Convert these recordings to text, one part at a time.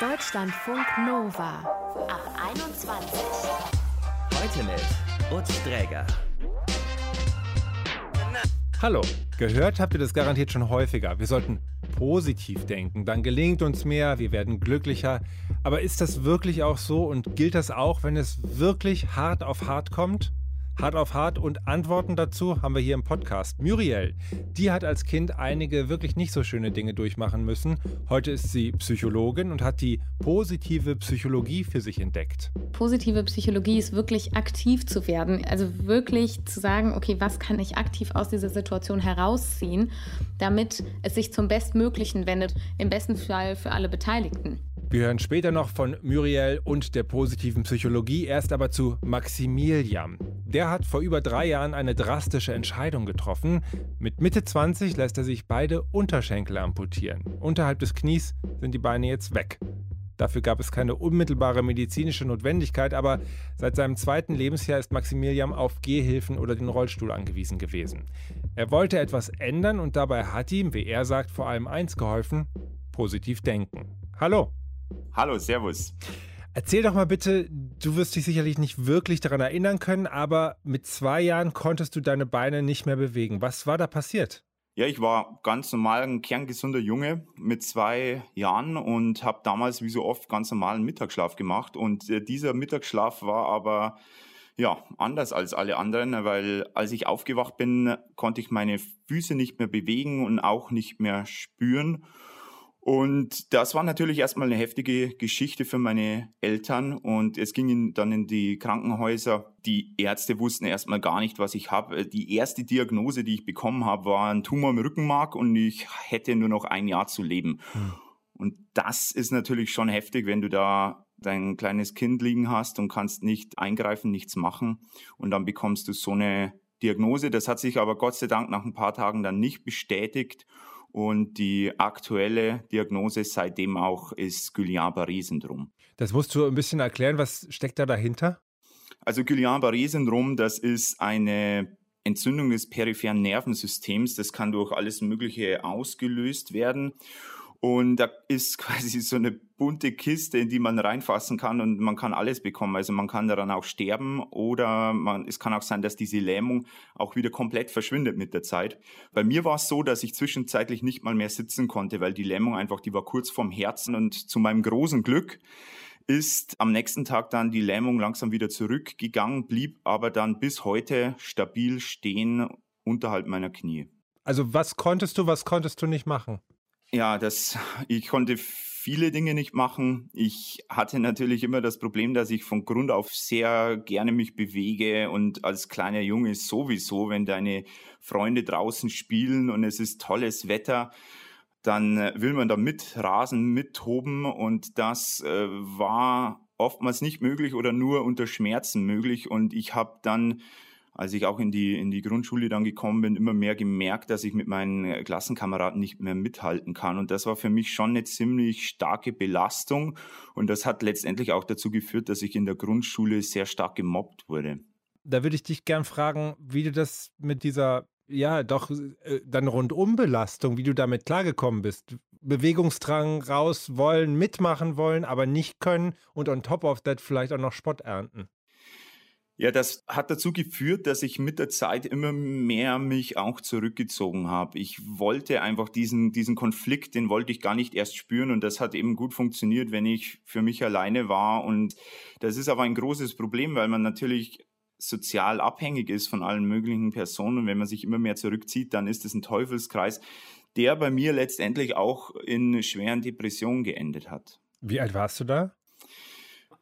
Deutschlandfunk Nova ab 21. Heute mit Utz Dräger. Hallo, gehört habt ihr das garantiert schon häufiger. Wir sollten positiv denken, dann gelingt uns mehr, wir werden glücklicher. Aber ist das wirklich auch so und gilt das auch, wenn es wirklich hart auf hart kommt? Hart auf hart und Antworten dazu haben wir hier im Podcast. Muriel, die hat als Kind einige wirklich nicht so schöne Dinge durchmachen müssen. Heute ist sie Psychologin und hat die positive Psychologie für sich entdeckt. Positive Psychologie ist wirklich aktiv zu werden. Also wirklich zu sagen, okay, was kann ich aktiv aus dieser Situation herausziehen, damit es sich zum Bestmöglichen wendet. Im besten Fall für alle Beteiligten. Wir hören später noch von Muriel und der positiven Psychologie, erst aber zu Maximilian. Der hat vor über drei Jahren eine drastische Entscheidung getroffen. Mit Mitte 20 lässt er sich beide Unterschenkel amputieren. Unterhalb des Knies sind die Beine jetzt weg. Dafür gab es keine unmittelbare medizinische Notwendigkeit, aber seit seinem zweiten Lebensjahr ist Maximilian auf Gehhilfen oder den Rollstuhl angewiesen gewesen. Er wollte etwas ändern und dabei hat ihm, wie er sagt, vor allem eins geholfen: positiv denken. Hallo. Hallo, Servus. Erzähl doch mal bitte, du wirst dich sicherlich nicht wirklich daran erinnern können, aber mit zwei Jahren konntest du deine Beine nicht mehr bewegen. Was war da passiert? Ja, ich war ganz normal ein kerngesunder Junge mit zwei Jahren und habe damals wie so oft ganz normalen Mittagsschlaf gemacht. Und äh, dieser Mittagsschlaf war aber ja anders als alle anderen, weil als ich aufgewacht bin, konnte ich meine Füße nicht mehr bewegen und auch nicht mehr spüren. Und das war natürlich erstmal eine heftige Geschichte für meine Eltern und es ging dann in die Krankenhäuser. Die Ärzte wussten erstmal gar nicht, was ich habe. Die erste Diagnose, die ich bekommen habe, war ein Tumor im Rückenmark und ich hätte nur noch ein Jahr zu leben. Hm. Und das ist natürlich schon heftig, wenn du da dein kleines Kind liegen hast und kannst nicht eingreifen, nichts machen und dann bekommst du so eine Diagnose. Das hat sich aber Gott sei Dank nach ein paar Tagen dann nicht bestätigt und die aktuelle Diagnose seitdem auch ist Guillain-Barré-Syndrom. Das musst du ein bisschen erklären. Was steckt da dahinter? Also Guillain-Barré-Syndrom, das ist eine Entzündung des peripheren Nervensystems. Das kann durch alles Mögliche ausgelöst werden. Und da ist quasi so eine bunte Kiste, in die man reinfassen kann und man kann alles bekommen. Also man kann daran auch sterben oder man, es kann auch sein, dass diese Lähmung auch wieder komplett verschwindet mit der Zeit. Bei mir war es so, dass ich zwischenzeitlich nicht mal mehr sitzen konnte, weil die Lähmung einfach, die war kurz vorm Herzen und zu meinem großen Glück ist am nächsten Tag dann die Lähmung langsam wieder zurückgegangen, blieb aber dann bis heute stabil stehen unterhalb meiner Knie. Also was konntest du, was konntest du nicht machen? Ja, das, ich konnte viele Dinge nicht machen. Ich hatte natürlich immer das Problem, dass ich von Grund auf sehr gerne mich bewege und als kleiner Junge sowieso, wenn deine Freunde draußen spielen und es ist tolles Wetter, dann äh, will man da mitrasen, mittoben und das äh, war oftmals nicht möglich oder nur unter Schmerzen möglich und ich habe dann als ich auch in die, in die Grundschule dann gekommen bin, immer mehr gemerkt, dass ich mit meinen äh, Klassenkameraden nicht mehr mithalten kann. Und das war für mich schon eine ziemlich starke Belastung. Und das hat letztendlich auch dazu geführt, dass ich in der Grundschule sehr stark gemobbt wurde. Da würde ich dich gern fragen, wie du das mit dieser, ja, doch äh, dann Rundumbelastung, wie du damit klargekommen bist. Bewegungsdrang raus wollen, mitmachen wollen, aber nicht können und on top of that vielleicht auch noch Spott ernten. Ja, das hat dazu geführt, dass ich mit der Zeit immer mehr mich auch zurückgezogen habe. Ich wollte einfach diesen, diesen Konflikt, den wollte ich gar nicht erst spüren und das hat eben gut funktioniert, wenn ich für mich alleine war und das ist aber ein großes Problem, weil man natürlich sozial abhängig ist von allen möglichen Personen und wenn man sich immer mehr zurückzieht, dann ist es ein Teufelskreis, der bei mir letztendlich auch in schweren Depressionen geendet hat. Wie alt warst du da?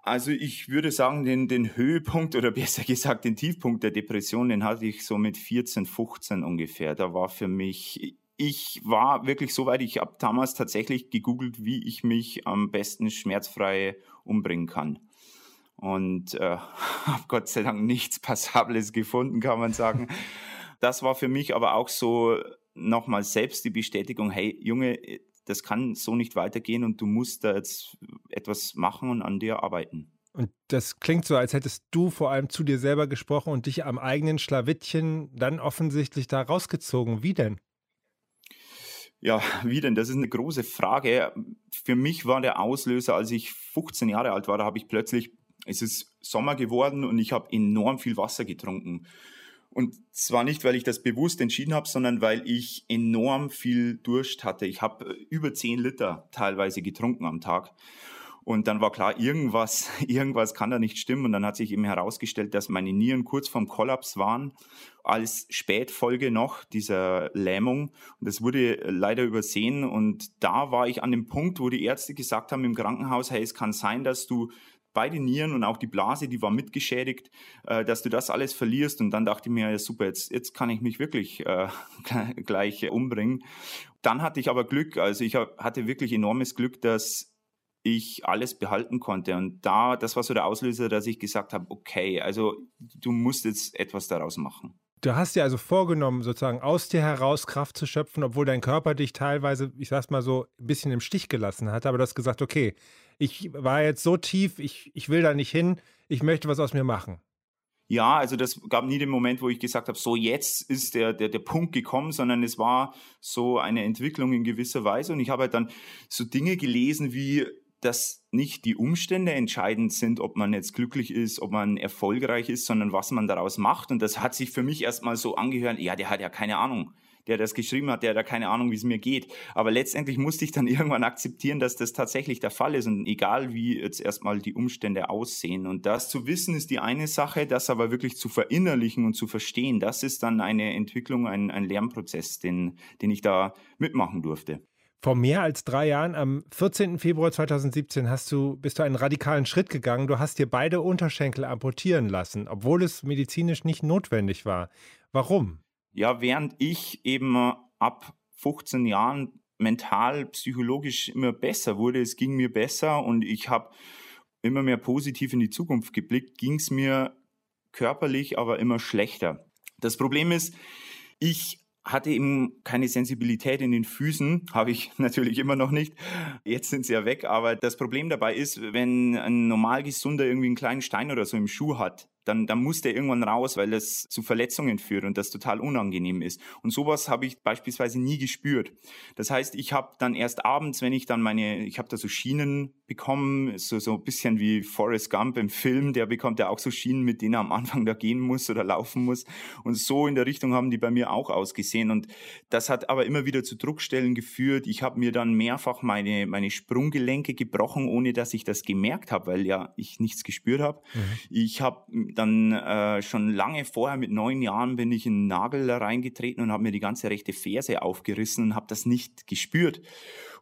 Also ich würde sagen, den, den Höhepunkt oder besser gesagt den Tiefpunkt der Depression, den hatte ich so mit 14, 15 ungefähr. Da war für mich, ich war wirklich so weit, ich habe damals tatsächlich gegoogelt, wie ich mich am besten schmerzfrei umbringen kann. Und äh, habe Gott sei Dank nichts Passables gefunden, kann man sagen. Das war für mich aber auch so nochmal selbst die Bestätigung, hey Junge, das kann so nicht weitergehen und du musst da jetzt etwas machen und an dir arbeiten. Und das klingt so, als hättest du vor allem zu dir selber gesprochen und dich am eigenen Schlawittchen dann offensichtlich da rausgezogen. Wie denn? Ja, wie denn? Das ist eine große Frage. Für mich war der Auslöser, als ich 15 Jahre alt war, da habe ich plötzlich, es ist Sommer geworden und ich habe enorm viel Wasser getrunken. Und zwar nicht, weil ich das bewusst entschieden habe, sondern weil ich enorm viel Durst hatte. Ich habe über 10 Liter teilweise getrunken am Tag. Und dann war klar, irgendwas, irgendwas kann da nicht stimmen. Und dann hat sich eben herausgestellt, dass meine Nieren kurz vorm Kollaps waren, als Spätfolge noch dieser Lähmung. Und das wurde leider übersehen. Und da war ich an dem Punkt, wo die Ärzte gesagt haben im Krankenhaus, hey, es kann sein, dass du beide Nieren und auch die Blase, die war mitgeschädigt, äh, dass du das alles verlierst. Und dann dachte ich mir, ja super, jetzt, jetzt kann ich mich wirklich äh, gleich umbringen. Dann hatte ich aber Glück, also ich hatte wirklich enormes Glück, dass ich alles behalten konnte. Und da, das war so der Auslöser, dass ich gesagt habe, okay, also du musst jetzt etwas daraus machen. Du hast dir also vorgenommen, sozusagen aus dir heraus Kraft zu schöpfen, obwohl dein Körper dich teilweise, ich sag's mal so, ein bisschen im Stich gelassen hat. Aber du hast gesagt, okay, ich war jetzt so tief, ich, ich will da nicht hin, ich möchte was aus mir machen. Ja, also das gab nie den Moment, wo ich gesagt habe, so jetzt ist der, der, der Punkt gekommen, sondern es war so eine Entwicklung in gewisser Weise. Und ich habe halt dann so Dinge gelesen wie dass nicht die Umstände entscheidend sind, ob man jetzt glücklich ist, ob man erfolgreich ist, sondern was man daraus macht. Und das hat sich für mich erstmal so angehört, ja, der hat ja keine Ahnung. Der das geschrieben hat, der ja keine Ahnung, wie es mir geht. Aber letztendlich musste ich dann irgendwann akzeptieren, dass das tatsächlich der Fall ist. Und egal wie jetzt erstmal die Umstände aussehen. Und das zu wissen ist die eine Sache, das aber wirklich zu verinnerlichen und zu verstehen, das ist dann eine Entwicklung, ein, ein Lernprozess, den, den ich da mitmachen durfte. Vor mehr als drei Jahren, am 14. Februar 2017, hast du, bist du einen radikalen Schritt gegangen. Du hast dir beide Unterschenkel amputieren lassen, obwohl es medizinisch nicht notwendig war. Warum? Ja, während ich eben ab 15 Jahren mental, psychologisch immer besser wurde, es ging mir besser und ich habe immer mehr positiv in die Zukunft geblickt, ging es mir körperlich aber immer schlechter. Das Problem ist, ich hatte eben keine Sensibilität in den Füßen, habe ich natürlich immer noch nicht. Jetzt sind sie ja weg, aber das Problem dabei ist, wenn ein normal gesunder irgendwie einen kleinen Stein oder so im Schuh hat, dann, dann muss der irgendwann raus, weil das zu Verletzungen führt und das total unangenehm ist. Und sowas habe ich beispielsweise nie gespürt. Das heißt, ich habe dann erst abends, wenn ich dann meine, ich habe da so Schienen bekommen, so, so ein bisschen wie Forrest Gump im Film, der bekommt ja auch so Schienen, mit denen er am Anfang da gehen muss oder laufen muss. Und so in der Richtung haben die bei mir auch ausgesehen. Und das hat aber immer wieder zu Druckstellen geführt. Ich habe mir dann mehrfach meine, meine Sprunggelenke gebrochen, ohne dass ich das gemerkt habe, weil ja ich nichts gespürt habe. Mhm. Ich habe dann äh, schon lange vorher, mit neun Jahren, bin ich in einen Nagel reingetreten und habe mir die ganze rechte Ferse aufgerissen und habe das nicht gespürt.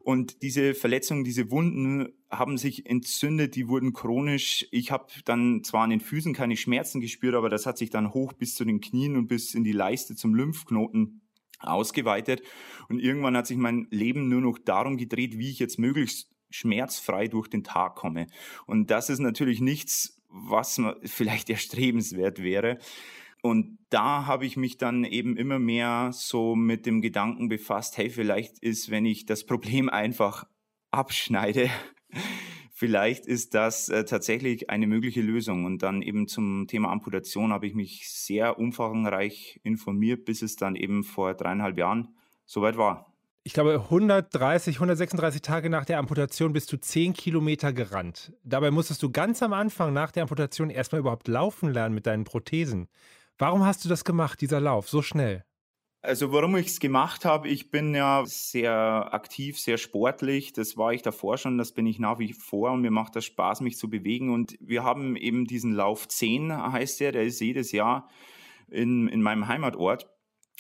Und diese Verletzungen, diese Wunden haben sich entzündet, die wurden chronisch. Ich habe dann zwar an den Füßen keine Schmerzen gespürt, aber das hat sich dann hoch bis zu den Knien und bis in die Leiste zum Lymphknoten ausgeweitet. Und irgendwann hat sich mein Leben nur noch darum gedreht, wie ich jetzt möglichst schmerzfrei durch den Tag komme. Und das ist natürlich nichts, was vielleicht erstrebenswert wäre. Und da habe ich mich dann eben immer mehr so mit dem Gedanken befasst, hey, vielleicht ist, wenn ich das Problem einfach abschneide, vielleicht ist das äh, tatsächlich eine mögliche Lösung. Und dann eben zum Thema Amputation habe ich mich sehr umfangreich informiert, bis es dann eben vor dreieinhalb Jahren soweit war ich glaube, 130, 136 Tage nach der Amputation bist du 10 Kilometer gerannt. Dabei musstest du ganz am Anfang nach der Amputation erstmal überhaupt laufen lernen mit deinen Prothesen. Warum hast du das gemacht, dieser Lauf, so schnell? Also warum ich es gemacht habe, ich bin ja sehr aktiv, sehr sportlich. Das war ich davor schon, das bin ich nach wie vor und mir macht das Spaß, mich zu bewegen. Und wir haben eben diesen Lauf 10, heißt der, der ist jedes Jahr in, in meinem Heimatort.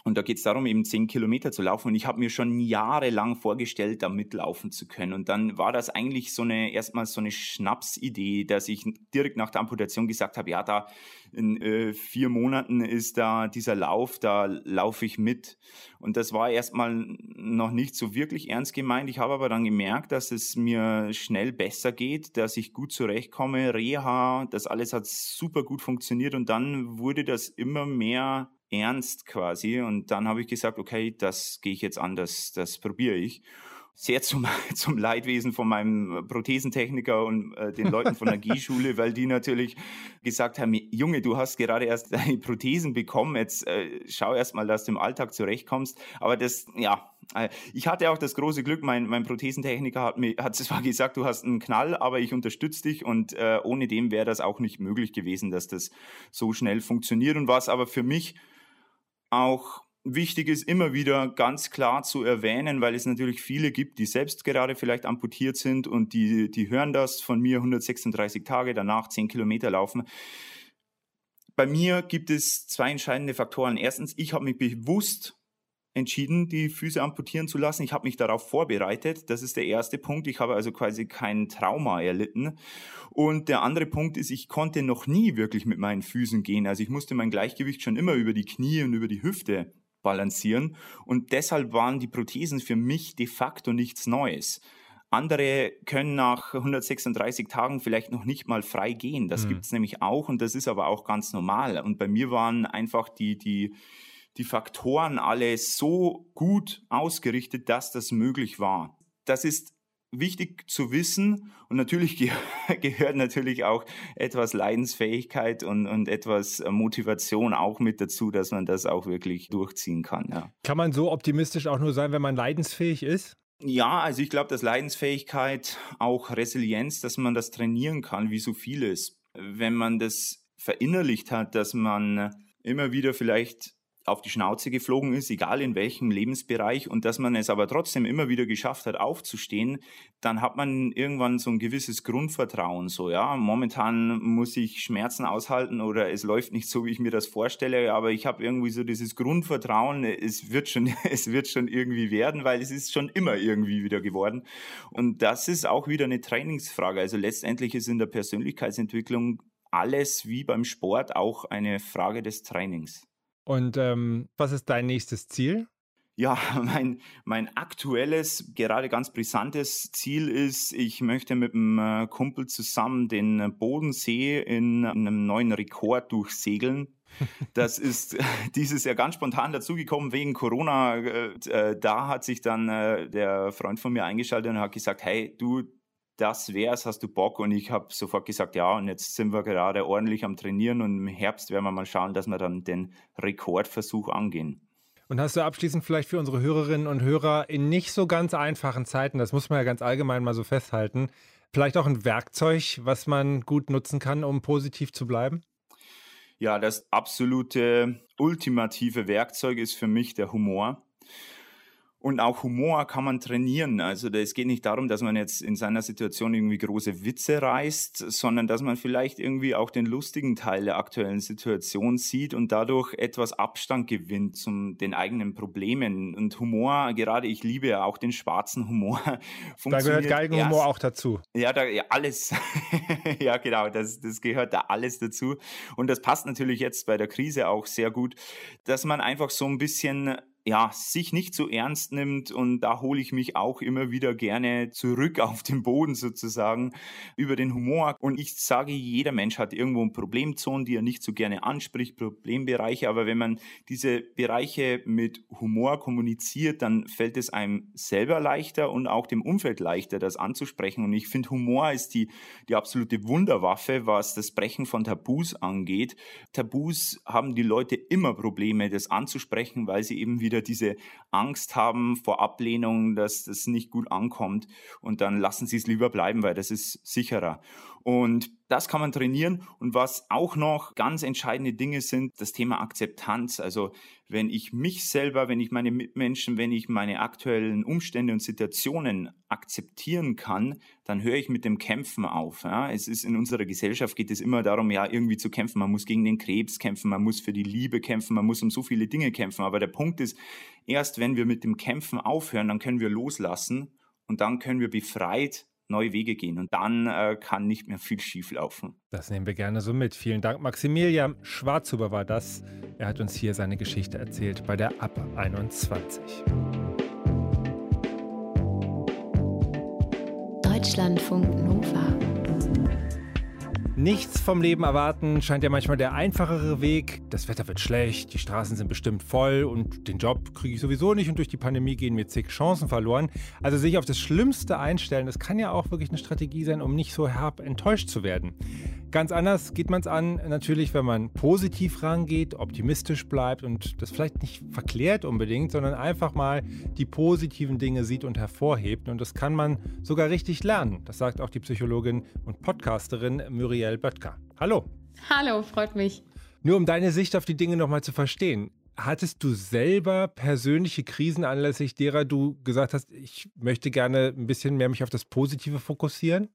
Und da geht es darum, eben zehn Kilometer zu laufen. Und ich habe mir schon jahrelang vorgestellt, da mitlaufen zu können. Und dann war das eigentlich so eine erstmal so eine Schnapsidee, dass ich direkt nach der Amputation gesagt habe, ja, da in äh, vier Monaten ist da dieser Lauf, da laufe ich mit. Und das war erstmal noch nicht so wirklich ernst gemeint. Ich habe aber dann gemerkt, dass es mir schnell besser geht, dass ich gut zurechtkomme. Reha, das alles hat super gut funktioniert. Und dann wurde das immer mehr ernst quasi. Und dann habe ich gesagt, okay, das gehe ich jetzt an, das, das probiere ich. Sehr zum, zum Leidwesen von meinem Prothesentechniker und äh, den Leuten von der G-Schule, weil die natürlich gesagt haben, Junge, du hast gerade erst deine Prothesen bekommen, jetzt äh, schau erst mal, dass du im Alltag zurechtkommst. Aber das, ja, Äh, ich hatte auch das große Glück, mein, mein Prothesentechniker hat mir hat zwar gesagt, du hast einen Knall, aber ich unterstütze dich und äh, ohne dem wäre das auch nicht möglich gewesen, dass das so schnell funktioniert. Und was aber für mich auch wichtig ist, immer wieder ganz klar zu erwähnen, weil es natürlich viele gibt, die selbst gerade vielleicht amputiert sind und die, die hören das von mir 136 Tage, danach 10 Kilometer laufen. Bei mir gibt es zwei entscheidende Faktoren. Erstens, ich habe mich bewusst entschieden, die Füße amputieren zu lassen. Ich habe mich darauf vorbereitet. Das ist der erste Punkt. Ich habe also quasi kein Trauma erlitten. Und der andere Punkt ist, ich konnte noch nie wirklich mit meinen Füßen gehen. Also ich musste mein Gleichgewicht schon immer über die Knie und über die Hüfte balancieren. Und deshalb waren die Prothesen für mich de facto nichts Neues. Andere können nach 136 Tagen vielleicht noch nicht mal frei gehen. Das mhm. gibt es nämlich auch und das ist aber auch ganz normal. Und bei mir waren einfach die, die, die Faktoren alle so gut ausgerichtet, dass das möglich war. Das ist wichtig zu wissen und natürlich ge gehört natürlich auch etwas Leidensfähigkeit und, und etwas Motivation auch mit dazu, dass man das auch wirklich durchziehen kann. Ja. Kann man so optimistisch auch nur sein, wenn man leidensfähig ist? Ja, also ich glaube, dass Leidensfähigkeit, auch Resilienz, dass man das trainieren kann, wie so vieles. Wenn man das verinnerlicht hat, dass man immer wieder vielleicht auf die Schnauze geflogen ist, egal in welchem Lebensbereich, und dass man es aber trotzdem immer wieder geschafft hat, aufzustehen, dann hat man irgendwann so ein gewisses Grundvertrauen. So, ja, momentan muss ich Schmerzen aushalten oder es läuft nicht so, wie ich mir das vorstelle, aber ich habe irgendwie so dieses Grundvertrauen, es wird schon, es wird schon irgendwie werden, weil es ist schon immer irgendwie wieder geworden. Und das ist auch wieder eine Trainingsfrage. Also letztendlich ist in der Persönlichkeitsentwicklung alles wie beim Sport auch eine Frage des Trainings. Und ähm, was ist dein nächstes Ziel? Ja, mein, mein aktuelles, gerade ganz brisantes Ziel ist, ich möchte mit einem äh, Kumpel zusammen den Bodensee in einem neuen Rekord durchsegeln. Das ist dieses Jahr ganz spontan dazugekommen wegen Corona. Äh, äh, da hat sich dann der Freund von mir eingeschaltet und hat gesagt, hey, du, das wär's, hast du Bock? Und ich habe sofort gesagt, ja, und jetzt sind wir gerade ordentlich am Trainieren und im Herbst werden wir mal schauen, dass wir dann den Rekordversuch angehen. Und hast du abschließend vielleicht für unsere Hörerinnen und Hörer in nicht so ganz einfachen Zeiten, das muss man ja ganz allgemein mal so festhalten, vielleicht auch ein Werkzeug, was man gut nutzen kann, um positiv zu bleiben? Ja, das absolute ultimative Werkzeug ist für mich der Humor. Und auch Humor kann man trainieren. Also es geht nicht darum, dass man jetzt in seiner Situation irgendwie große Witze reißt, sondern dass man vielleicht irgendwie auch den lustigen Teil der aktuellen Situation sieht und dadurch etwas Abstand gewinnt zum den eigenen Problemen. Und Humor, gerade ich liebe ja auch den schwarzen Humor. Da gehört Geigenhumor erst, auch dazu. Ja, da, ja alles. ja, genau, das, das gehört da alles dazu. Und das passt natürlich jetzt bei der Krise auch sehr gut, dass man einfach so ein bisschen ja, sich nicht so ernst nimmt und da hole ich mich auch immer wieder gerne zurück auf den Boden sozusagen über den Humor. Und ich sage, jeder Mensch hat irgendwo ein Problemzonen, die er nicht so gerne anspricht, Problembereiche, aber wenn man diese Bereiche mit Humor kommuniziert, dann fällt es einem selber leichter und auch dem Umfeld leichter, das anzusprechen. Und ich finde, Humor ist die, die absolute Wunderwaffe, was das Brechen von Tabus angeht. Tabus haben die Leute immer Probleme, das anzusprechen, weil sie eben wieder wieder diese Angst haben vor Ablehnung, dass das nicht gut ankommt und dann lassen sie es lieber bleiben, weil das ist sicherer. Und das kann man trainieren. Und was auch noch ganz entscheidende Dinge sind, das Thema Akzeptanz. Also wenn ich mich selber, wenn ich meine Mitmenschen, wenn ich meine aktuellen Umstände und Situationen akzeptieren kann, dann höre ich mit dem Kämpfen auf. Ja? Es ist in unserer Gesellschaft geht es immer darum, ja, irgendwie zu kämpfen. Man muss gegen den Krebs kämpfen, man muss für die Liebe kämpfen, man muss um so viele Dinge kämpfen. Aber der Punkt ist, erst wenn wir mit dem Kämpfen aufhören, dann können wir loslassen und dann können wir befreit neue Wege gehen und dann äh, kann nicht mehr viel schief laufen. Das nehmen wir gerne so mit. Vielen Dank. Maximilian Schwarzhuber war das. Er hat uns hier seine Geschichte erzählt bei der Ab 21. Deutschlandfunk Nova. Nichts vom Leben erwarten scheint ja manchmal der einfachere Weg. Das Wetter wird schlecht, die Straßen sind bestimmt voll und den Job kriege ich sowieso nicht und durch die Pandemie gehen mir zig Chancen verloren. Also sich auf das Schlimmste einstellen, das kann ja auch wirklich eine Strategie sein, um nicht so herb enttäuscht zu werden. Ganz anders geht man es an, natürlich, wenn man positiv rangeht, optimistisch bleibt und das vielleicht nicht verklärt unbedingt, sondern einfach mal die positiven Dinge sieht und hervorhebt. Und das kann man sogar richtig lernen. Das sagt auch die Psychologin und Podcasterin Muriel Böttger. Hallo. Hallo, freut mich. Nur um deine Sicht auf die Dinge nochmal zu verstehen. Hattest du selber persönliche Krisen anlässlich derer du gesagt hast, ich möchte gerne ein bisschen mehr mich auf das Positive fokussieren?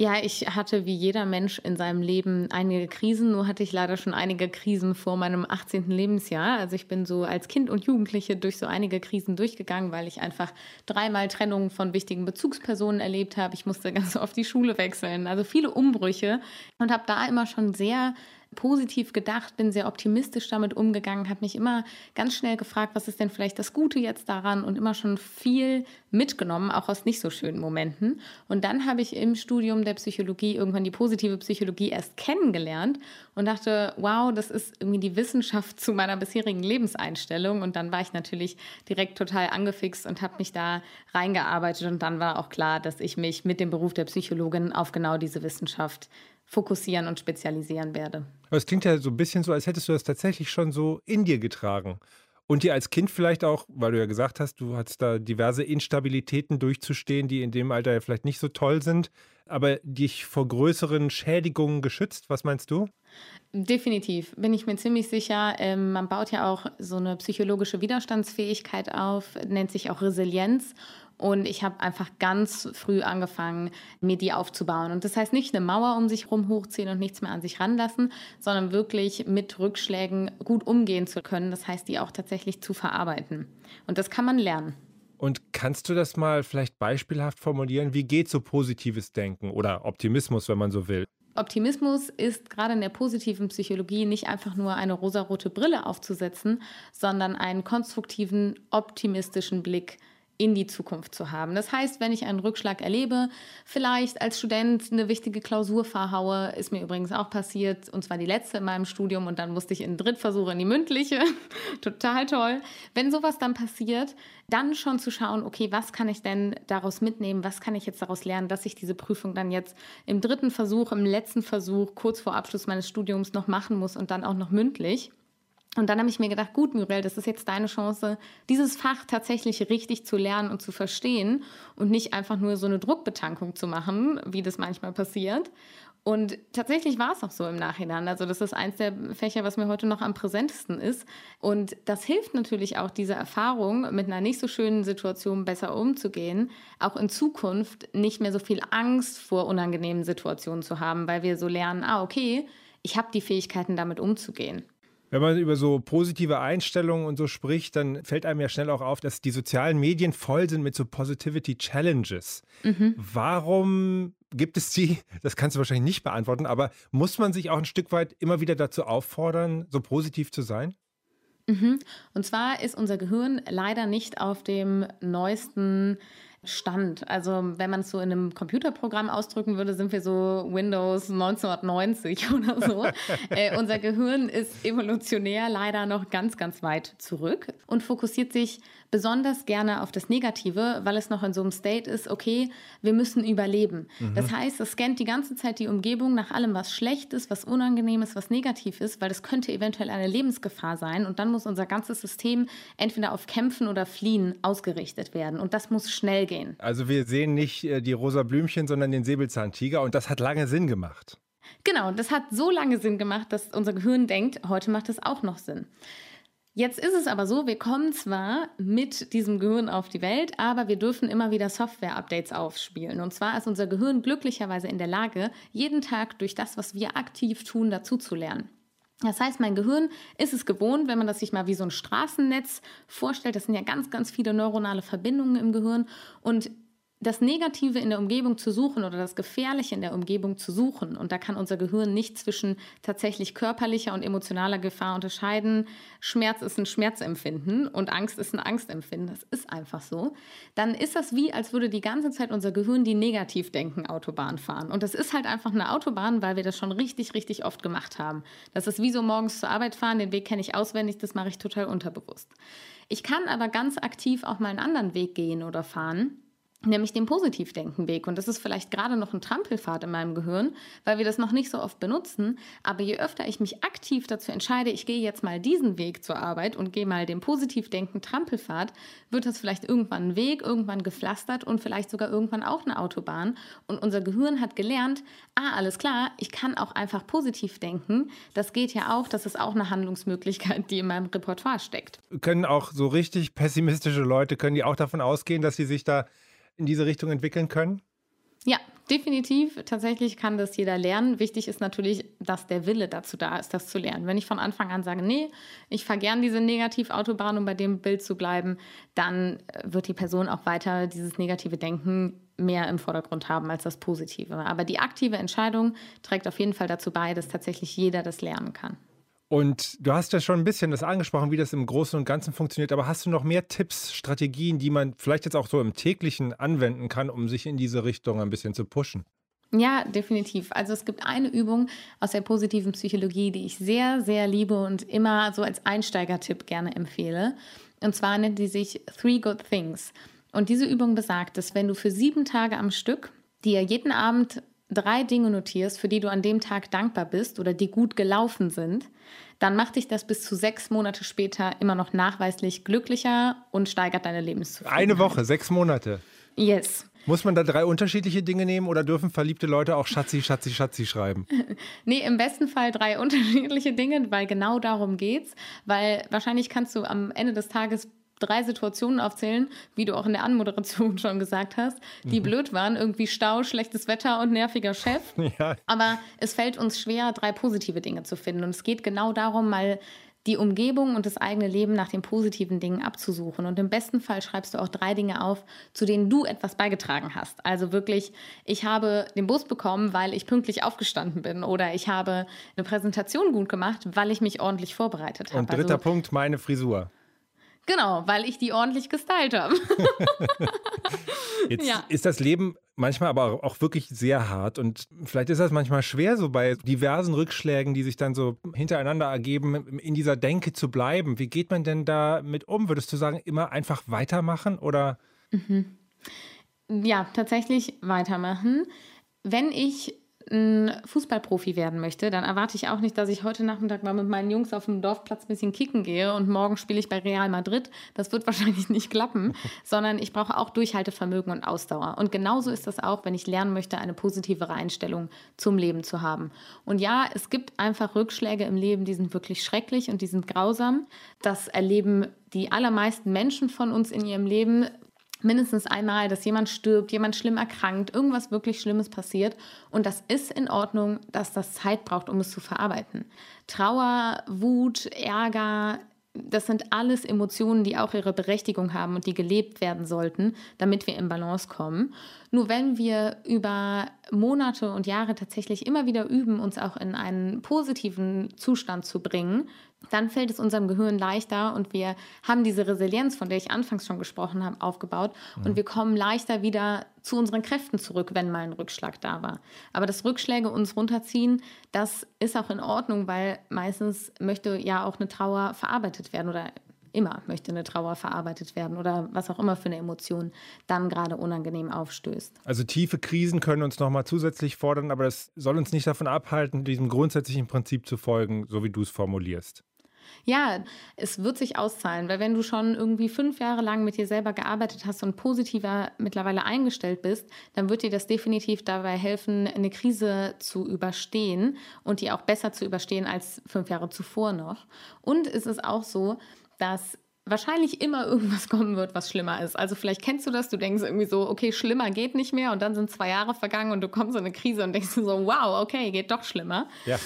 Ja, ich hatte wie jeder Mensch in seinem Leben einige Krisen. Nur hatte ich leider schon einige Krisen vor meinem 18. Lebensjahr. Also ich bin so als Kind und Jugendliche durch so einige Krisen durchgegangen, weil ich einfach dreimal Trennungen von wichtigen Bezugspersonen erlebt habe. Ich musste ganz oft die Schule wechseln. Also viele Umbrüche und habe da immer schon sehr positiv gedacht, bin sehr optimistisch damit umgegangen, habe mich immer ganz schnell gefragt, was ist denn vielleicht das Gute jetzt daran und immer schon viel mitgenommen, auch aus nicht so schönen Momenten. Und dann habe ich im Studium der Psychologie irgendwann die positive Psychologie erst kennengelernt und dachte, wow, das ist irgendwie die Wissenschaft zu meiner bisherigen Lebenseinstellung. Und dann war ich natürlich direkt total angefixt und habe mich da reingearbeitet. Und dann war auch klar, dass ich mich mit dem Beruf der Psychologin auf genau diese Wissenschaft fokussieren und spezialisieren werde. Aber es klingt ja so ein bisschen so, als hättest du das tatsächlich schon so in dir getragen. Und dir als Kind vielleicht auch, weil du ja gesagt hast, du hattest da diverse Instabilitäten durchzustehen, die in dem Alter ja vielleicht nicht so toll sind, aber dich vor größeren Schädigungen geschützt. Was meinst du? Definitiv, bin ich mir ziemlich sicher. Ähm, man baut ja auch so eine psychologische Widerstandsfähigkeit auf, nennt sich auch Resilienz. Und ich habe einfach ganz früh angefangen, mir die aufzubauen. Und das heißt nicht eine Mauer um sich herum hochziehen und nichts mehr an sich ranlassen, sondern wirklich mit Rückschlägen gut umgehen zu können. Das heißt, die auch tatsächlich zu verarbeiten. Und das kann man lernen. Und kannst du das mal vielleicht beispielhaft formulieren? Wie geht so positives Denken oder Optimismus, wenn man so will? Optimismus ist gerade in der positiven Psychologie nicht einfach nur eine rosarote Brille aufzusetzen, sondern einen konstruktiven, optimistischen Blick in die Zukunft zu haben. Das heißt, wenn ich einen Rückschlag erlebe, vielleicht als Student eine wichtige Klausur verhaue, ist mir übrigens auch passiert, und zwar die letzte in meinem Studium, und dann musste ich in Drittversuch in die mündliche. Total toll. Wenn sowas dann passiert, dann schon zu schauen, okay, was kann ich denn daraus mitnehmen? Was kann ich jetzt daraus lernen, dass ich diese Prüfung dann jetzt im dritten Versuch, im letzten Versuch, kurz vor Abschluss meines Studiums noch machen muss und dann auch noch mündlich? Und dann habe ich mir gedacht, gut, Muriel, das ist jetzt deine Chance, dieses Fach tatsächlich richtig zu lernen und zu verstehen und nicht einfach nur so eine Druckbetankung zu machen, wie das manchmal passiert. Und tatsächlich war es auch so im Nachhinein. Also das ist eins der Fächer, was mir heute noch am präsentesten ist. Und das hilft natürlich auch, diese Erfahrung mit einer nicht so schönen Situation besser umzugehen, auch in Zukunft nicht mehr so viel Angst vor unangenehmen Situationen zu haben, weil wir so lernen, ah, okay, ich habe die Fähigkeiten, damit umzugehen. Wenn man über so positive Einstellungen und so spricht, dann fällt einem ja schnell auch auf, dass die sozialen Medien voll sind mit so Positivity Challenges. Mhm. Warum gibt es die? Das kannst du wahrscheinlich nicht beantworten, aber muss man sich auch ein Stück weit immer wieder dazu auffordern, so positiv zu sein? Mhm. Und zwar ist unser Gehirn leider nicht auf dem neuesten Stand. Also wenn man es so in einem Computerprogramm ausdrücken würde, sind wir so Windows 1990 oder so. äh, unser Gehirn ist evolutionär leider noch ganz, ganz weit zurück und fokussiert sich besonders gerne auf das Negative, weil es noch in so einem State ist, okay, wir müssen überleben. Mhm. Das heißt, es scannt die ganze Zeit die Umgebung nach allem, was schlecht ist, was unangenehm ist, was negativ ist, weil es könnte eventuell eine Lebensgefahr sein und dann muss unser ganzes System entweder auf Kämpfen oder Fliehen ausgerichtet werden und das muss schnell gehen. Also wir sehen nicht äh, die rosa Blümchen, sondern den Säbelzahntiger und das hat lange Sinn gemacht. Genau, das hat so lange Sinn gemacht, dass unser Gehirn denkt, heute macht es auch noch Sinn. Jetzt ist es aber so, wir kommen zwar mit diesem Gehirn auf die Welt, aber wir dürfen immer wieder Software-Updates aufspielen. Und zwar ist unser Gehirn glücklicherweise in der Lage, jeden Tag durch das, was wir aktiv tun, dazuzulernen. Das heißt, mein Gehirn ist es gewohnt, wenn man das sich mal wie so ein Straßennetz vorstellt, das sind ja ganz, ganz viele neuronale Verbindungen im Gehirn und das Negative in der Umgebung zu suchen oder das Gefährliche in der Umgebung zu suchen. Und da kann unser Gehirn nicht zwischen tatsächlich körperlicher und emotionaler Gefahr unterscheiden. Schmerz ist ein Schmerzempfinden und Angst ist ein Angstempfinden. Das ist einfach so. Dann ist das wie, als würde die ganze Zeit unser Gehirn die Negativdenken-Autobahn fahren. Und das ist halt einfach eine Autobahn, weil wir das schon richtig, richtig oft gemacht haben. Das ist wie so morgens zur Arbeit fahren. Den Weg kenne ich auswendig. Das mache ich total unterbewusst. Ich kann aber ganz aktiv auch mal einen anderen Weg gehen oder fahren nämlich den Positivdenkenweg. Und das ist vielleicht gerade noch ein Trampelfahrt in meinem Gehirn, weil wir das noch nicht so oft benutzen. Aber je öfter ich mich aktiv dazu entscheide, ich gehe jetzt mal diesen Weg zur Arbeit und gehe mal den Positivdenken Trampelfahrt, wird das vielleicht irgendwann ein Weg, irgendwann gepflastert und vielleicht sogar irgendwann auch eine Autobahn. Und unser Gehirn hat gelernt, ah, alles klar, ich kann auch einfach positiv denken. Das geht ja auch, das ist auch eine Handlungsmöglichkeit, die in meinem Repertoire steckt. Können auch so richtig pessimistische Leute, können die auch davon ausgehen, dass sie sich da in diese Richtung entwickeln können? Ja, definitiv. Tatsächlich kann das jeder lernen. Wichtig ist natürlich, dass der Wille dazu da ist, das zu lernen. Wenn ich von Anfang an sage, nee, ich fahre gern diese Negativautobahn, um bei dem Bild zu bleiben, dann wird die Person auch weiter dieses negative Denken mehr im Vordergrund haben als das Positive. Aber die aktive Entscheidung trägt auf jeden Fall dazu bei, dass tatsächlich jeder das lernen kann. Und du hast ja schon ein bisschen das angesprochen, wie das im Großen und Ganzen funktioniert. Aber hast du noch mehr Tipps, Strategien, die man vielleicht jetzt auch so im täglichen anwenden kann, um sich in diese Richtung ein bisschen zu pushen? Ja, definitiv. Also es gibt eine Übung aus der positiven Psychologie, die ich sehr, sehr liebe und immer so als Einsteigertipp gerne empfehle. Und zwar nennt die sich Three Good Things. Und diese Übung besagt, dass wenn du für sieben Tage am Stück dir jeden Abend drei Dinge notierst, für die du an dem Tag dankbar bist oder die gut gelaufen sind, dann macht dich das bis zu sechs Monate später immer noch nachweislich glücklicher und steigert deine Lebenszufriedenheit. Eine Woche, sechs Monate. Yes. Muss man da drei unterschiedliche Dinge nehmen oder dürfen verliebte Leute auch Schatzi, Schatzi, Schatzi schreiben? nee, im besten Fall drei unterschiedliche Dinge, weil genau darum geht's. Weil wahrscheinlich kannst du am Ende des Tages drei Situationen aufzählen, wie du auch in der Anmoderation schon gesagt hast, die mhm. blöd waren. Irgendwie Stau, schlechtes Wetter und nerviger Chef. Ja. Aber es fällt uns schwer, drei positive Dinge zu finden. Und es geht genau darum, mal die Umgebung und das eigene Leben nach den positiven Dingen abzusuchen. Und im besten Fall schreibst du auch drei Dinge auf, zu denen du etwas beigetragen hast. Also wirklich, ich habe den Bus bekommen, weil ich pünktlich aufgestanden bin. Oder ich habe eine Präsentation gut gemacht, weil ich mich ordentlich vorbereitet habe. Und dritter also, Punkt, meine Frisur. Genau, weil ich die ordentlich gestylt habe. Jetzt ja. ist das Leben manchmal aber auch wirklich sehr hart und vielleicht ist das manchmal schwer, so bei diversen Rückschlägen, die sich dann so hintereinander ergeben, in dieser Denke zu bleiben. Wie geht man denn da mit um? Würdest du sagen, immer einfach weitermachen oder? Mhm. Ja, tatsächlich weitermachen. Wenn ich ein Fußballprofi werden möchte, dann erwarte ich auch nicht, dass ich heute Nachmittag mal mit meinen Jungs auf dem Dorfplatz ein bisschen kicken gehe und morgen spiele ich bei Real Madrid. Das wird wahrscheinlich nicht klappen, sondern ich brauche auch Durchhaltevermögen und Ausdauer. Und genauso ist das auch, wenn ich lernen möchte, eine positivere Einstellung zum Leben zu haben. Und ja, es gibt einfach Rückschläge im Leben, die sind wirklich schrecklich und die sind grausam. Das erleben die allermeisten Menschen von uns in ihrem Leben mindestens einmal, dass jemand stirbt, jemand schlimm erkrankt, irgendwas wirklich Schlimmes passiert. Und das ist in Ordnung, dass das Zeit braucht, um es zu verarbeiten. Trauer, Wut, Ärger, das sind alles Emotionen, die auch ihre Berechtigung haben und die gelebt werden sollten, damit wir in Balance kommen. Nur wenn wir über Monate und Jahre tatsächlich immer wieder üben, uns auch in einen positiven Zustand zu bringen, dann fällt es unserem Gehirn leichter und wir haben diese Resilienz, von der ich anfangs schon gesprochen habe, aufgebaut mhm. und wir kommen leichter wieder zu unseren Kräften zurück, wenn mal ein Rückschlag da war. Aber das Rückschläge uns runterziehen, das ist auch in Ordnung, weil meistens möchte ja auch eine Trauer verarbeitet werden oder immer möchte eine Trauer verarbeitet werden oder was auch immer für eine Emotion dann gerade unangenehm aufstößt. Also tiefe Krisen können uns nochmal zusätzlich fordern, aber das soll uns nicht davon abhalten, diesem grundsätzlichen Prinzip zu folgen, so wie du es formulierst. Ja, es wird sich auszahlen, weil wenn du schon irgendwie fünf Jahre lang mit dir selber gearbeitet hast und positiver mittlerweile eingestellt bist, dann wird dir das definitiv dabei helfen, eine Krise zu überstehen und die auch besser zu überstehen als fünf Jahre zuvor noch. Und es ist auch so, dass wahrscheinlich immer irgendwas kommen wird, was schlimmer ist. Also vielleicht kennst du das, du denkst irgendwie so, okay, schlimmer geht nicht mehr und dann sind zwei Jahre vergangen und du kommst in eine Krise und denkst so, wow, okay, geht doch schlimmer. Ja.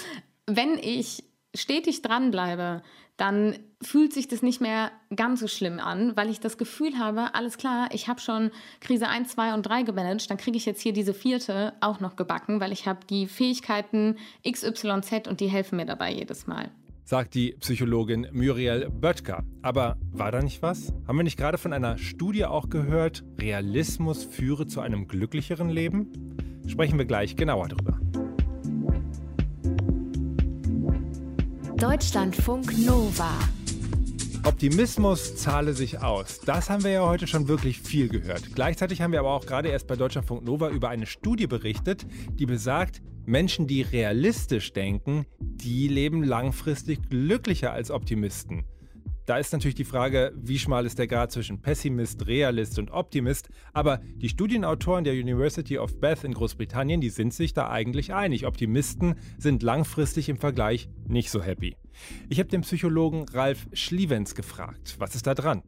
Wenn ich stetig dranbleibe, dann fühlt sich das nicht mehr ganz so schlimm an, weil ich das Gefühl habe, alles klar, ich habe schon Krise 1, 2 und 3 gemanagt, dann kriege ich jetzt hier diese vierte auch noch gebacken, weil ich habe die Fähigkeiten XYZ und die helfen mir dabei jedes Mal. Sagt die Psychologin Muriel Böttger. Aber war da nicht was? Haben wir nicht gerade von einer Studie auch gehört, Realismus führe zu einem glücklicheren Leben? Sprechen wir gleich genauer drüber. Deutschlandfunk Nova. Optimismus zahle sich aus. Das haben wir ja heute schon wirklich viel gehört. Gleichzeitig haben wir aber auch gerade erst bei Deutschlandfunk Nova über eine Studie berichtet, die besagt, Menschen, die realistisch denken, die leben langfristig glücklicher als Optimisten. Da ist natürlich die Frage, wie schmal ist der Grad zwischen Pessimist, Realist und Optimist. Aber die Studienautoren der University of Bath in Großbritannien, die sind sich da eigentlich einig. Optimisten sind langfristig im Vergleich nicht so happy. Ich habe den Psychologen Ralf Schlievens gefragt, was ist da dran?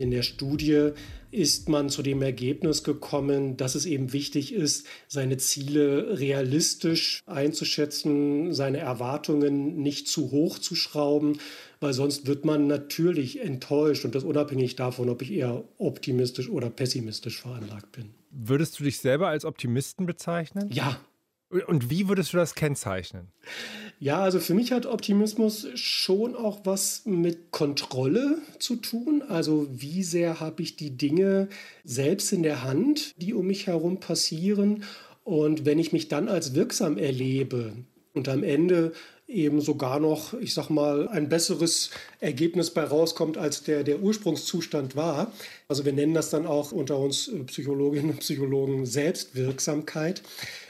In der Studie ist man zu dem Ergebnis gekommen, dass es eben wichtig ist, seine Ziele realistisch einzuschätzen, seine Erwartungen nicht zu hoch zu schrauben, weil sonst wird man natürlich enttäuscht und das unabhängig davon, ob ich eher optimistisch oder pessimistisch veranlagt bin. Würdest du dich selber als Optimisten bezeichnen? Ja, und wie würdest du das kennzeichnen? Ja, also für mich hat Optimismus schon auch was mit Kontrolle zu tun. Also wie sehr habe ich die Dinge selbst in der Hand, die um mich herum passieren. Und wenn ich mich dann als wirksam erlebe und am Ende eben sogar noch, ich sag mal, ein besseres Ergebnis bei rauskommt, als der, der Ursprungszustand war. Also wir nennen das dann auch unter uns Psychologinnen und Psychologen Selbstwirksamkeit.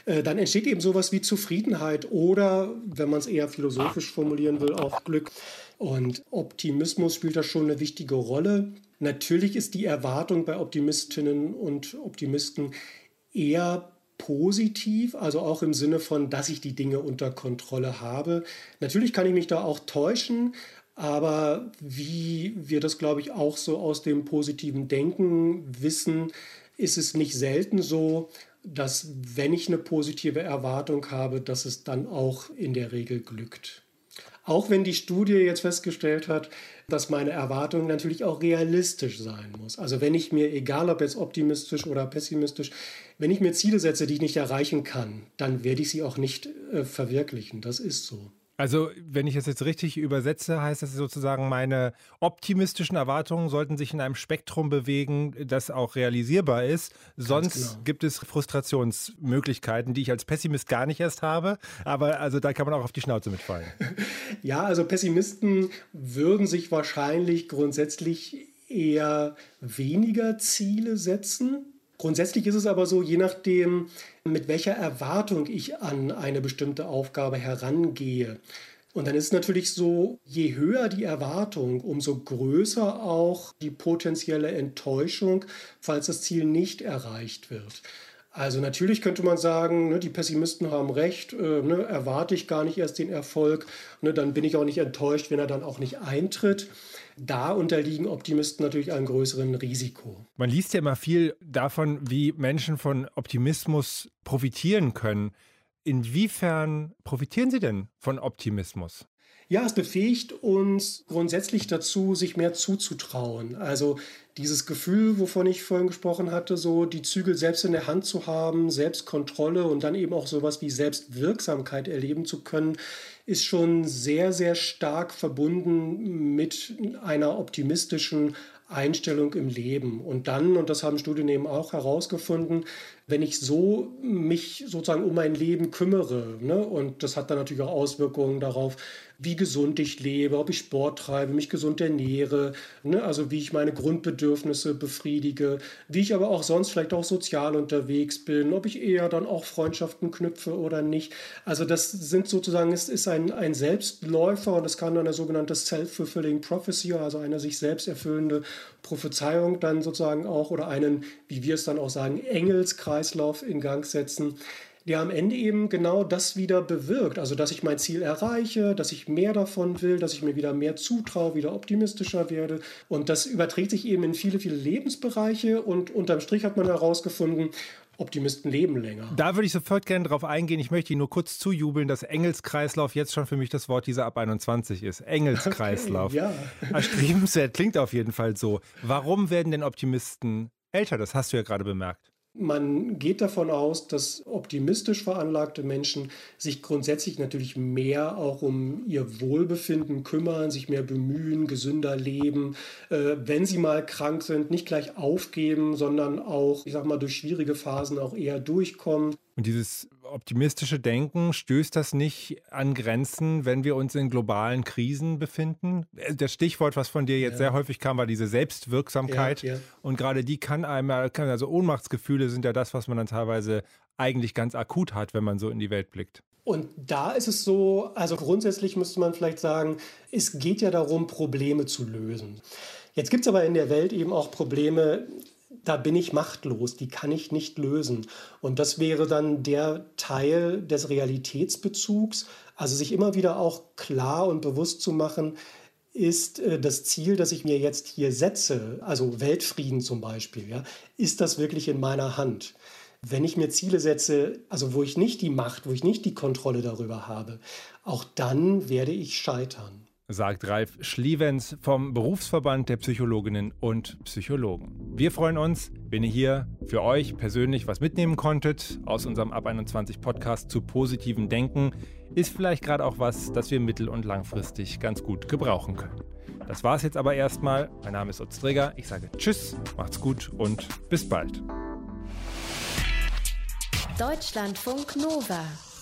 Äh, dann entsteht eben sowas wie Zufriedenheit oder, wenn man es eher philosophisch formulieren will, auch Glück. Und Optimismus spielt da schon eine wichtige Rolle. Natürlich ist die Erwartung bei Optimistinnen und Optimisten eher positiv, also auch im Sinne von, dass ich die Dinge unter Kontrolle habe. Natürlich kann ich mich da auch täuschen, aber wie wir das, glaube ich, auch so aus dem positiven Denken wissen, ist es nicht selten so, dass wenn ich eine positive Erwartung habe, dass es dann auch in der Regel glückt. Auch wenn die Studie jetzt festgestellt hat, dass meine Erwartung natürlich auch realistisch sein muss. Also wenn ich mir, egal ob jetzt optimistisch oder pessimistisch, wenn ich mir Ziele setze, die ich nicht erreichen kann, dann werde ich sie auch nicht äh, verwirklichen. Das ist so. Also, wenn ich es jetzt richtig übersetze, heißt das sozusagen, meine optimistischen Erwartungen sollten sich in einem Spektrum bewegen, das auch realisierbar ist. Sonst genau. gibt es Frustrationsmöglichkeiten, die ich als Pessimist gar nicht erst habe. Aber also da kann man auch auf die Schnauze mitfallen. Ja, also Pessimisten würden sich wahrscheinlich grundsätzlich eher weniger Ziele setzen. Grundsätzlich ist es aber so, je nachdem, mit welcher Erwartung ich an eine bestimmte Aufgabe herangehe. Und dann ist es natürlich so, je höher die Erwartung, umso größer auch die potenzielle Enttäuschung, falls das Ziel nicht erreicht wird. Also natürlich könnte man sagen, ne, die Pessimisten haben recht, äh, ne, erwarte ich gar nicht erst den Erfolg, ne, dann bin ich auch nicht enttäuscht, wenn er dann auch nicht eintritt da unterliegen Optimisten natürlich einem größeren Risiko. Man liest ja immer viel davon, wie Menschen von Optimismus profitieren können. Inwiefern profitieren Sie denn von Optimismus? Ja, es befähigt uns grundsätzlich dazu, sich mehr zuzutrauen. Also dieses Gefühl, wovon ich vorhin gesprochen hatte, so die Zügel selbst in der Hand zu haben, Selbstkontrolle und dann eben auch sowas wie Selbstwirksamkeit erleben zu können, ist schon sehr, sehr stark verbunden mit einer optimistischen Einstellung im Leben. Und dann, und das haben Studien eben auch herausgefunden, wenn ich so mich sozusagen um mein Leben kümmere, ne, und das hat dann natürlich auch Auswirkungen darauf, wie gesund ich lebe, ob ich Sport treibe, mich gesund ernähre, ne? also wie ich meine Grundbedürfnisse befriedige, wie ich aber auch sonst vielleicht auch sozial unterwegs bin, ob ich eher dann auch Freundschaften knüpfe oder nicht. Also das sind sozusagen, es ist ein, ein Selbstläufer und es kann dann eine sogenannte Self-Fulfilling Prophecy, also eine sich selbst erfüllende Prophezeiung dann sozusagen auch oder einen, wie wir es dann auch sagen, Engelskreislauf in Gang setzen der am Ende eben genau das wieder bewirkt. Also, dass ich mein Ziel erreiche, dass ich mehr davon will, dass ich mir wieder mehr zutraue, wieder optimistischer werde. Und das überträgt sich eben in viele, viele Lebensbereiche. Und unterm Strich hat man herausgefunden, Optimisten leben länger. Da würde ich sofort gerne drauf eingehen. Ich möchte Ihnen nur kurz zujubeln, dass Engelskreislauf jetzt schon für mich das Wort dieser ab 21 ist. Engelskreislauf. Okay, ja. Erstrebenswert klingt auf jeden Fall so. Warum werden denn Optimisten älter? Das hast du ja gerade bemerkt. Man geht davon aus, dass optimistisch veranlagte Menschen sich grundsätzlich natürlich mehr auch um ihr Wohlbefinden kümmern, sich mehr bemühen, gesünder leben, äh, wenn sie mal krank sind, nicht gleich aufgeben, sondern auch, ich sag mal, durch schwierige Phasen auch eher durchkommen. Und dieses optimistische Denken, stößt das nicht an Grenzen, wenn wir uns in globalen Krisen befinden? Äh, das Stichwort, was von dir jetzt ja. sehr häufig kam, war diese Selbstwirksamkeit. Ja, ja. Und gerade die kann einmal, also Ohnmachtsgefühle sind ja das, was man dann teilweise eigentlich ganz akut hat, wenn man so in die Welt blickt. Und da ist es so, also grundsätzlich müsste man vielleicht sagen, es geht ja darum, Probleme zu lösen. Jetzt gibt es aber in der Welt eben auch Probleme, da bin ich machtlos, die kann ich nicht lösen. Und das wäre dann der Teil des Realitätsbezugs, also sich immer wieder auch klar und bewusst zu machen, ist äh, das Ziel, das ich mir jetzt hier setze, also Weltfrieden zum Beispiel, ja, ist das wirklich in meiner Hand? Wenn ich mir Ziele setze, also wo ich nicht die Macht, wo ich nicht die Kontrolle darüber habe, auch dann werde ich scheitern sagt Ralf Schlievens vom Berufsverband der Psychologinnen und Psychologen. Wir freuen uns, wenn ihr hier für euch persönlich was mitnehmen konntet aus unserem Ab 21 Podcast zu positiven Denken. Ist vielleicht gerade auch was, das wir mittel- und langfristig ganz gut gebrauchen können. Das war es jetzt aber erstmal. Mein Name ist Utz Träger. Ich sage Tschüss, macht's gut und bis bald. Deutschlandfunk Nova